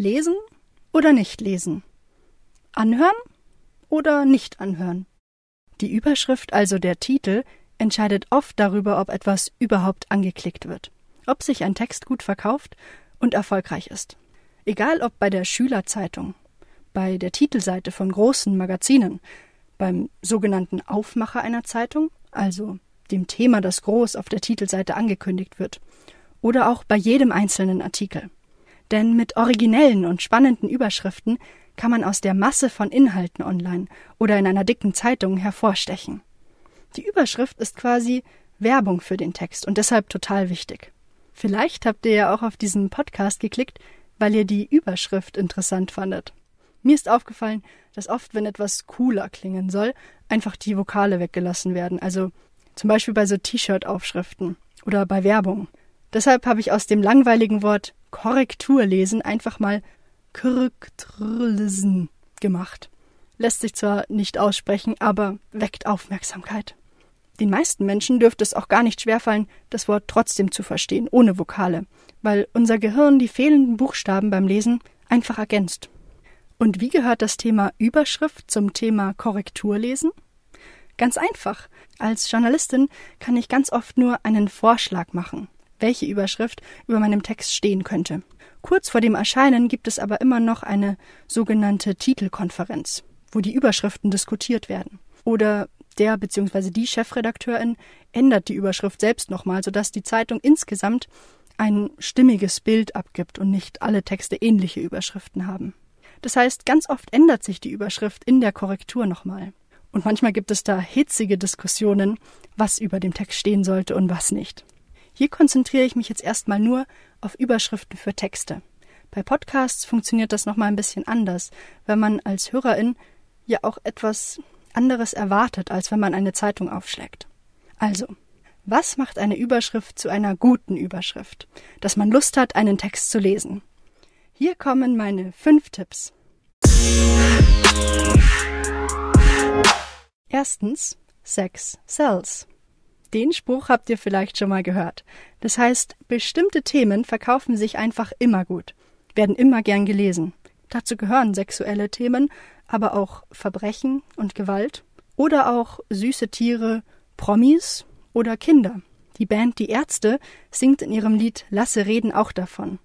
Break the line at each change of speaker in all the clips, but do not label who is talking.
Lesen oder nicht lesen? Anhören oder nicht anhören? Die Überschrift, also der Titel, entscheidet oft darüber, ob etwas überhaupt angeklickt wird, ob sich ein Text gut verkauft und erfolgreich ist. Egal ob bei der Schülerzeitung, bei der Titelseite von großen Magazinen, beim sogenannten Aufmacher einer Zeitung, also dem Thema, das groß auf der Titelseite angekündigt wird, oder auch bei jedem einzelnen Artikel. Denn mit originellen und spannenden Überschriften kann man aus der Masse von Inhalten online oder in einer dicken Zeitung hervorstechen. Die Überschrift ist quasi Werbung für den Text und deshalb total wichtig. Vielleicht habt ihr ja auch auf diesen Podcast geklickt, weil ihr die Überschrift interessant fandet. Mir ist aufgefallen, dass oft, wenn etwas cooler klingen soll, einfach die Vokale weggelassen werden, also zum Beispiel bei so T-Shirt-Aufschriften oder bei Werbung. Deshalb habe ich aus dem langweiligen Wort Korrekturlesen einfach mal Korrekturlesen gemacht. Lässt sich zwar nicht aussprechen, aber weckt Aufmerksamkeit. Den meisten Menschen dürfte es auch gar nicht schwerfallen, das Wort trotzdem zu verstehen, ohne Vokale, weil unser Gehirn die fehlenden Buchstaben beim Lesen einfach ergänzt. Und wie gehört das Thema Überschrift zum Thema Korrekturlesen? Ganz einfach. Als Journalistin kann ich ganz oft nur einen Vorschlag machen, welche Überschrift über meinem Text stehen könnte. Kurz vor dem Erscheinen gibt es aber immer noch eine sogenannte Titelkonferenz, wo die Überschriften diskutiert werden. Oder der bzw. die Chefredakteurin ändert die Überschrift selbst nochmal, sodass die Zeitung insgesamt ein stimmiges Bild abgibt und nicht alle Texte ähnliche Überschriften haben. Das heißt, ganz oft ändert sich die Überschrift in der Korrektur nochmal. Und manchmal gibt es da hitzige Diskussionen, was über dem Text stehen sollte und was nicht. Hier konzentriere ich mich jetzt erstmal nur auf Überschriften für Texte. Bei Podcasts funktioniert das nochmal ein bisschen anders, wenn man als Hörerin ja auch etwas anderes erwartet, als wenn man eine Zeitung aufschlägt. Also, was macht eine Überschrift zu einer guten Überschrift, dass man Lust hat, einen Text zu lesen? Hier kommen meine fünf Tipps. Erstens, Sex sells. Den Spruch habt ihr vielleicht schon mal gehört. Das heißt, bestimmte Themen verkaufen sich einfach immer gut, werden immer gern gelesen. Dazu gehören sexuelle Themen, aber auch Verbrechen und Gewalt oder auch süße Tiere, Promis oder Kinder. Die Band Die Ärzte singt in ihrem Lied Lasse reden auch davon.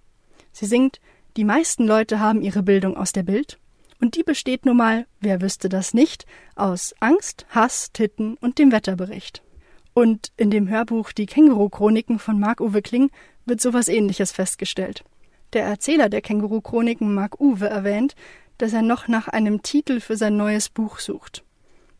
Sie singt Die meisten Leute haben ihre Bildung aus der Bild und die besteht nun mal, wer wüsste das nicht, aus Angst, Hass, Titten und dem Wetterbericht. Und in dem Hörbuch Die Känguru-Chroniken von Marc-Uwe Kling wird sowas ähnliches festgestellt. Der Erzähler der Känguru-Chroniken Marc-Uwe erwähnt, dass er noch nach einem Titel für sein neues Buch sucht.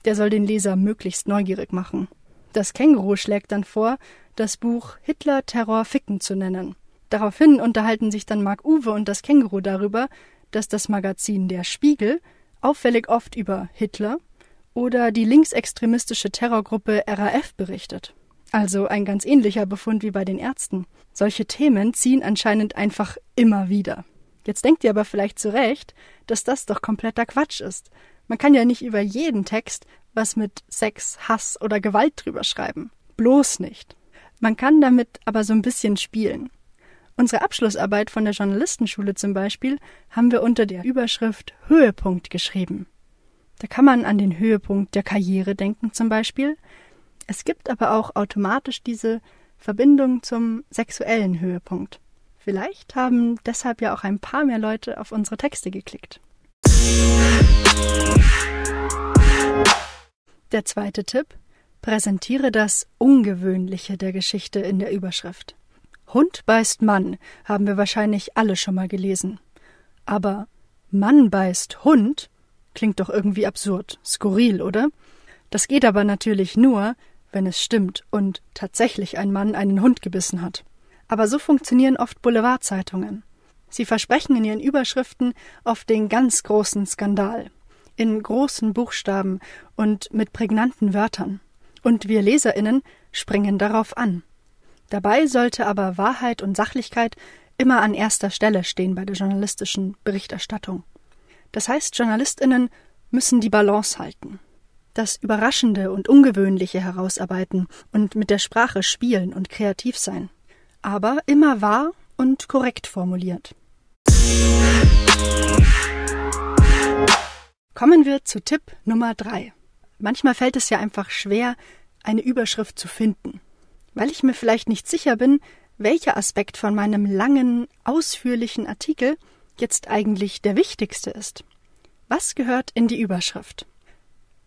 Der soll den Leser möglichst neugierig machen. Das Känguru schlägt dann vor, das Buch Hitler Terror Ficken zu nennen. Daraufhin unterhalten sich dann Marc-Uwe und das Känguru darüber, dass das Magazin Der Spiegel auffällig oft über Hitler, oder die linksextremistische Terrorgruppe RAF berichtet. Also ein ganz ähnlicher Befund wie bei den Ärzten. Solche Themen ziehen anscheinend einfach immer wieder. Jetzt denkt ihr aber vielleicht zu Recht, dass das doch kompletter Quatsch ist. Man kann ja nicht über jeden Text was mit Sex, Hass oder Gewalt drüber schreiben. Bloß nicht. Man kann damit aber so ein bisschen spielen. Unsere Abschlussarbeit von der Journalistenschule zum Beispiel haben wir unter der Überschrift Höhepunkt geschrieben. Da kann man an den Höhepunkt der Karriere denken zum Beispiel. Es gibt aber auch automatisch diese Verbindung zum sexuellen Höhepunkt. Vielleicht haben deshalb ja auch ein paar mehr Leute auf unsere Texte geklickt. Der zweite Tipp. Präsentiere das Ungewöhnliche der Geschichte in der Überschrift. Hund beißt Mann haben wir wahrscheinlich alle schon mal gelesen. Aber Mann beißt Hund Klingt doch irgendwie absurd, skurril, oder? Das geht aber natürlich nur, wenn es stimmt und tatsächlich ein Mann einen Hund gebissen hat. Aber so funktionieren oft Boulevardzeitungen. Sie versprechen in ihren Überschriften oft den ganz großen Skandal, in großen Buchstaben und mit prägnanten Wörtern. Und wir Leserinnen springen darauf an. Dabei sollte aber Wahrheit und Sachlichkeit immer an erster Stelle stehen bei der journalistischen Berichterstattung. Das heißt, Journalistinnen müssen die Balance halten, das Überraschende und Ungewöhnliche herausarbeiten und mit der Sprache spielen und kreativ sein, aber immer wahr und korrekt formuliert. Kommen wir zu Tipp Nummer drei. Manchmal fällt es ja einfach schwer, eine Überschrift zu finden, weil ich mir vielleicht nicht sicher bin, welcher Aspekt von meinem langen, ausführlichen Artikel jetzt eigentlich der wichtigste ist. Was gehört in die Überschrift?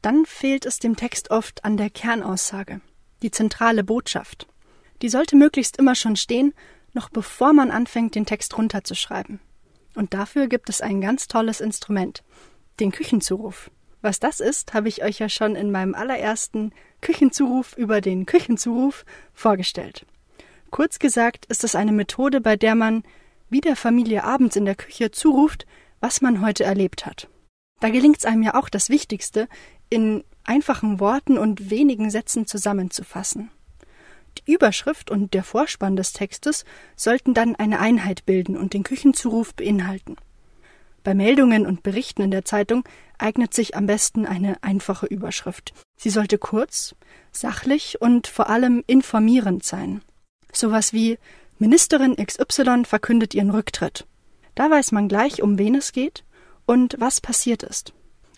Dann fehlt es dem Text oft an der Kernaussage, die zentrale Botschaft. Die sollte möglichst immer schon stehen, noch bevor man anfängt, den Text runterzuschreiben. Und dafür gibt es ein ganz tolles Instrument, den Küchenzuruf. Was das ist, habe ich euch ja schon in meinem allerersten Küchenzuruf über den Küchenzuruf vorgestellt. Kurz gesagt ist es eine Methode, bei der man wie der Familie abends in der Küche zuruft, was man heute erlebt hat. Da gelingt es einem ja auch das Wichtigste in einfachen Worten und wenigen Sätzen zusammenzufassen. Die Überschrift und der Vorspann des Textes sollten dann eine Einheit bilden und den Küchenzuruf beinhalten. Bei Meldungen und Berichten in der Zeitung eignet sich am besten eine einfache Überschrift. Sie sollte kurz, sachlich und vor allem informierend sein. Sowas wie Ministerin XY verkündet ihren Rücktritt. Da weiß man gleich, um wen es geht und was passiert ist.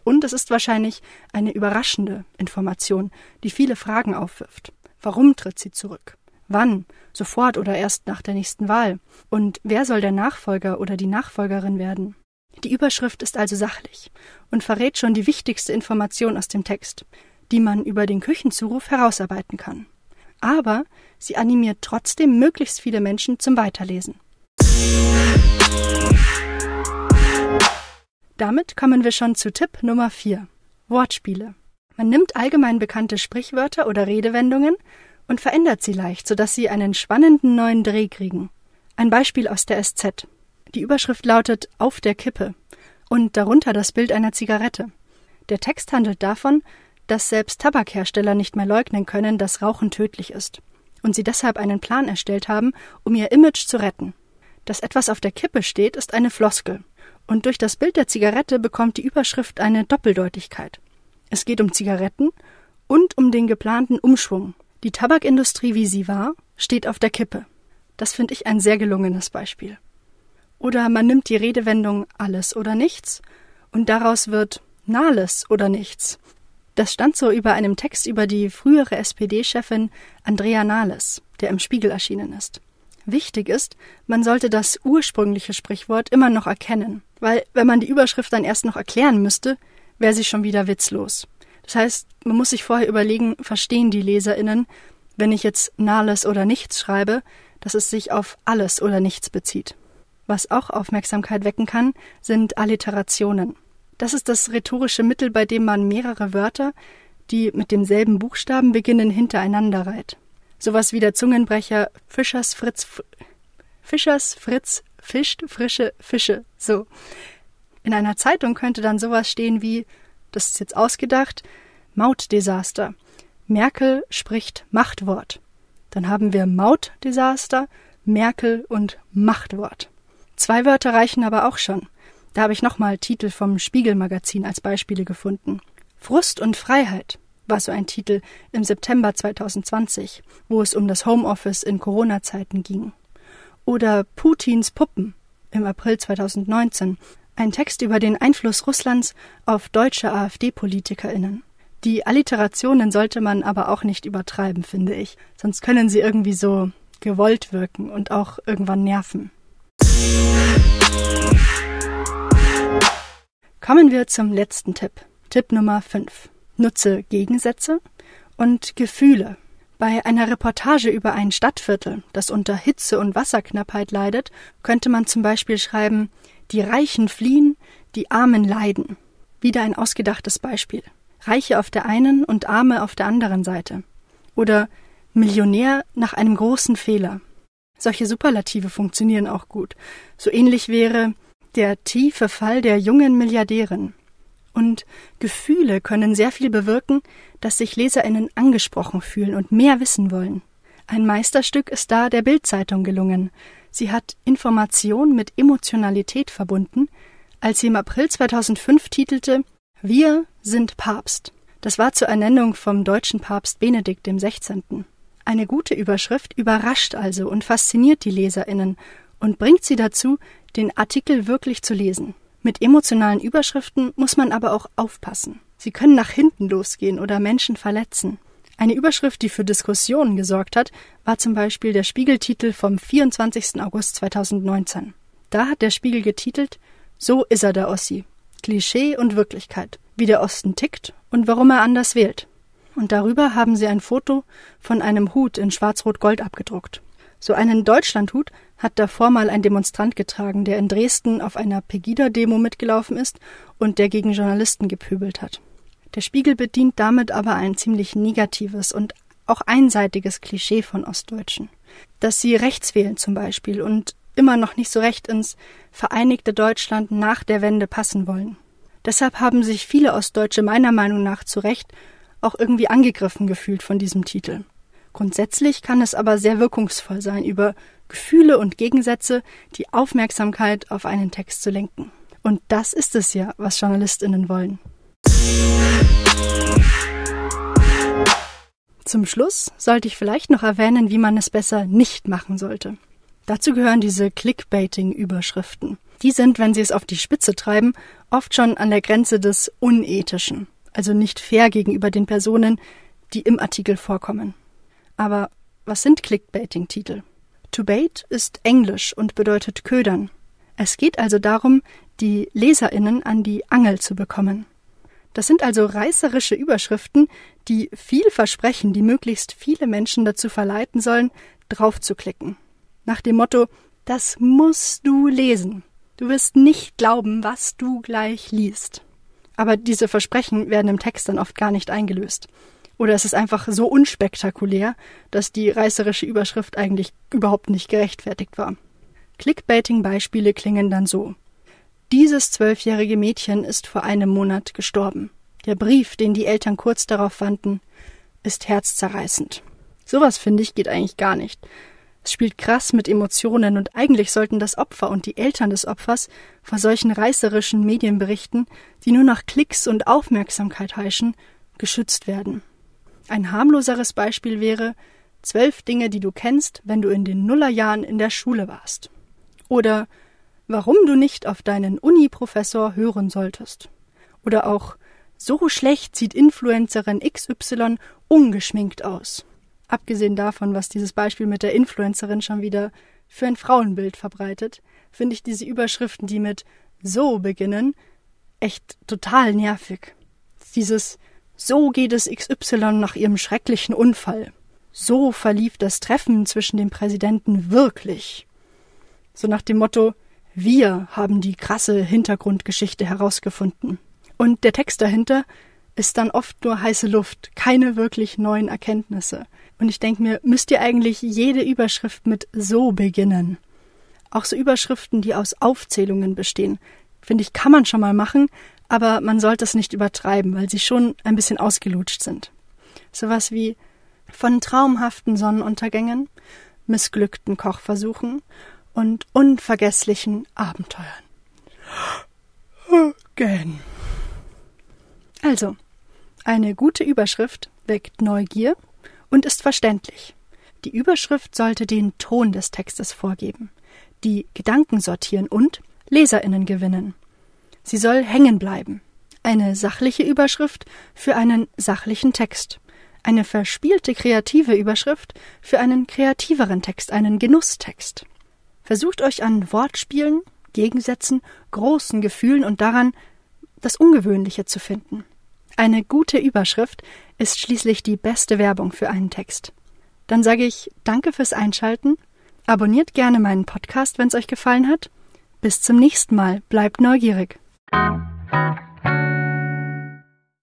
Und es ist wahrscheinlich eine überraschende Information, die viele Fragen aufwirft. Warum tritt sie zurück? Wann? Sofort oder erst nach der nächsten Wahl? Und wer soll der Nachfolger oder die Nachfolgerin werden? Die Überschrift ist also sachlich und verrät schon die wichtigste Information aus dem Text, die man über den Küchenzuruf herausarbeiten kann. Aber sie animiert trotzdem möglichst viele Menschen zum Weiterlesen. Damit kommen wir schon zu Tipp Nummer 4. Wortspiele. Man nimmt allgemein bekannte Sprichwörter oder Redewendungen und verändert sie leicht, sodass sie einen spannenden neuen Dreh kriegen. Ein Beispiel aus der SZ. Die Überschrift lautet Auf der Kippe und darunter das Bild einer Zigarette. Der Text handelt davon, dass selbst Tabakhersteller nicht mehr leugnen können, dass Rauchen tödlich ist und sie deshalb einen Plan erstellt haben, um ihr Image zu retten. Dass etwas auf der Kippe steht, ist eine Floskel und durch das Bild der Zigarette bekommt die Überschrift eine Doppeldeutigkeit. Es geht um Zigaretten und um den geplanten Umschwung. Die Tabakindustrie, wie sie war, steht auf der Kippe. Das finde ich ein sehr gelungenes Beispiel. Oder man nimmt die Redewendung alles oder nichts und daraus wird Nahles oder nichts. Das stand so über einem Text über die frühere SPD-Chefin Andrea Nahles, der im Spiegel erschienen ist. Wichtig ist, man sollte das ursprüngliche Sprichwort immer noch erkennen, weil wenn man die Überschrift dann erst noch erklären müsste, wäre sie schon wieder witzlos. Das heißt, man muss sich vorher überlegen, verstehen die Leserinnen, wenn ich jetzt Nahles oder nichts schreibe, dass es sich auf alles oder nichts bezieht. Was auch Aufmerksamkeit wecken kann, sind Alliterationen. Das ist das rhetorische Mittel, bei dem man mehrere Wörter, die mit demselben Buchstaben beginnen, hintereinander reiht. Sowas wie der Zungenbrecher Fischers Fritz Fischers Fritz fischt frische Fische. So. In einer Zeitung könnte dann sowas stehen wie, das ist jetzt ausgedacht, Mautdesaster. Merkel spricht Machtwort. Dann haben wir Mautdesaster, Merkel und Machtwort. Zwei Wörter reichen aber auch schon. Da habe ich nochmal Titel vom Spiegelmagazin als Beispiele gefunden. Frust und Freiheit war so ein Titel im September 2020, wo es um das Homeoffice in Corona-Zeiten ging. Oder Putins Puppen im April 2019, ein Text über den Einfluss Russlands auf deutsche AfD-PolitikerInnen. Die Alliterationen sollte man aber auch nicht übertreiben, finde ich, sonst können sie irgendwie so gewollt wirken und auch irgendwann nerven. Kommen wir zum letzten Tipp. Tipp Nummer 5. Nutze Gegensätze und Gefühle. Bei einer Reportage über ein Stadtviertel, das unter Hitze und Wasserknappheit leidet, könnte man zum Beispiel schreiben Die Reichen fliehen, die Armen leiden. Wieder ein ausgedachtes Beispiel. Reiche auf der einen und Arme auf der anderen Seite. Oder Millionär nach einem großen Fehler. Solche Superlative funktionieren auch gut. So ähnlich wäre der tiefe Fall der jungen Milliardärin. Und Gefühle können sehr viel bewirken, dass sich Leserinnen angesprochen fühlen und mehr wissen wollen. Ein Meisterstück ist da der Bildzeitung gelungen. Sie hat Information mit Emotionalität verbunden, als sie im April 2005 titelte Wir sind Papst. Das war zur Ernennung vom deutschen Papst Benedikt XVI. Eine gute Überschrift überrascht also und fasziniert die Leserinnen und bringt sie dazu, den Artikel wirklich zu lesen. Mit emotionalen Überschriften muss man aber auch aufpassen. Sie können nach hinten losgehen oder Menschen verletzen. Eine Überschrift, die für Diskussionen gesorgt hat, war zum Beispiel der Spiegeltitel vom 24. August 2019. Da hat der Spiegel getitelt So ist er der Ossi. Klischee und Wirklichkeit. Wie der Osten tickt und warum er anders wählt. Und darüber haben sie ein Foto von einem Hut in Schwarz-Rot-Gold abgedruckt. So einen Deutschlandhut hat davor mal ein Demonstrant getragen, der in Dresden auf einer Pegida-Demo mitgelaufen ist und der gegen Journalisten gepöbelt hat. Der Spiegel bedient damit aber ein ziemlich negatives und auch einseitiges Klischee von Ostdeutschen. Dass sie rechts wählen zum Beispiel und immer noch nicht so recht ins vereinigte Deutschland nach der Wende passen wollen. Deshalb haben sich viele Ostdeutsche meiner Meinung nach zu Recht auch irgendwie angegriffen gefühlt von diesem Titel. Grundsätzlich kann es aber sehr wirkungsvoll sein, über Gefühle und Gegensätze die Aufmerksamkeit auf einen Text zu lenken. Und das ist es ja, was Journalistinnen wollen. Zum Schluss sollte ich vielleicht noch erwähnen, wie man es besser nicht machen sollte. Dazu gehören diese Clickbaiting-Überschriften. Die sind, wenn sie es auf die Spitze treiben, oft schon an der Grenze des Unethischen, also nicht fair gegenüber den Personen, die im Artikel vorkommen. Aber was sind Clickbaiting-Titel? To bait ist Englisch und bedeutet ködern. Es geht also darum, die LeserInnen an die Angel zu bekommen. Das sind also reißerische Überschriften, die viel versprechen, die möglichst viele Menschen dazu verleiten sollen, draufzuklicken. Nach dem Motto, das musst du lesen. Du wirst nicht glauben, was du gleich liest. Aber diese Versprechen werden im Text dann oft gar nicht eingelöst. Oder es ist einfach so unspektakulär, dass die reißerische Überschrift eigentlich überhaupt nicht gerechtfertigt war. Clickbaiting-Beispiele klingen dann so. Dieses zwölfjährige Mädchen ist vor einem Monat gestorben. Der Brief, den die Eltern kurz darauf fanden, ist herzzerreißend. Sowas finde ich geht eigentlich gar nicht. Es spielt krass mit Emotionen und eigentlich sollten das Opfer und die Eltern des Opfers vor solchen reißerischen Medienberichten, die nur nach Klicks und Aufmerksamkeit heischen, geschützt werden. Ein harmloseres Beispiel wäre zwölf Dinge, die du kennst, wenn du in den Nullerjahren in der Schule warst. Oder warum du nicht auf deinen Uni-Professor hören solltest. Oder auch so schlecht sieht Influencerin XY ungeschminkt aus. Abgesehen davon, was dieses Beispiel mit der Influencerin schon wieder für ein Frauenbild verbreitet, finde ich diese Überschriften, die mit so beginnen, echt total nervig. Dieses so geht es XY nach ihrem schrecklichen Unfall. So verlief das Treffen zwischen dem Präsidenten wirklich. So nach dem Motto wir haben die krasse Hintergrundgeschichte herausgefunden. Und der Text dahinter ist dann oft nur heiße Luft, keine wirklich neuen Erkenntnisse. Und ich denke mir, müsst ihr eigentlich jede Überschrift mit so beginnen. Auch so Überschriften, die aus Aufzählungen bestehen, finde ich, kann man schon mal machen, aber man sollte es nicht übertreiben, weil sie schon ein bisschen ausgelutscht sind. Sowas wie von traumhaften Sonnenuntergängen, missglückten Kochversuchen und unvergesslichen Abenteuern. Again. Also, eine gute Überschrift weckt Neugier und ist verständlich. Die Überschrift sollte den Ton des Textes vorgeben, die Gedanken sortieren und Leserinnen gewinnen. Sie soll hängen bleiben. Eine sachliche Überschrift für einen sachlichen Text. Eine verspielte kreative Überschrift für einen kreativeren Text, einen Genusstext. Versucht euch an Wortspielen, Gegensätzen, großen Gefühlen und daran, das Ungewöhnliche zu finden. Eine gute Überschrift ist schließlich die beste Werbung für einen Text. Dann sage ich Danke fürs Einschalten. Abonniert gerne meinen Podcast, wenn es euch gefallen hat. Bis zum nächsten Mal. Bleibt neugierig. Thank you.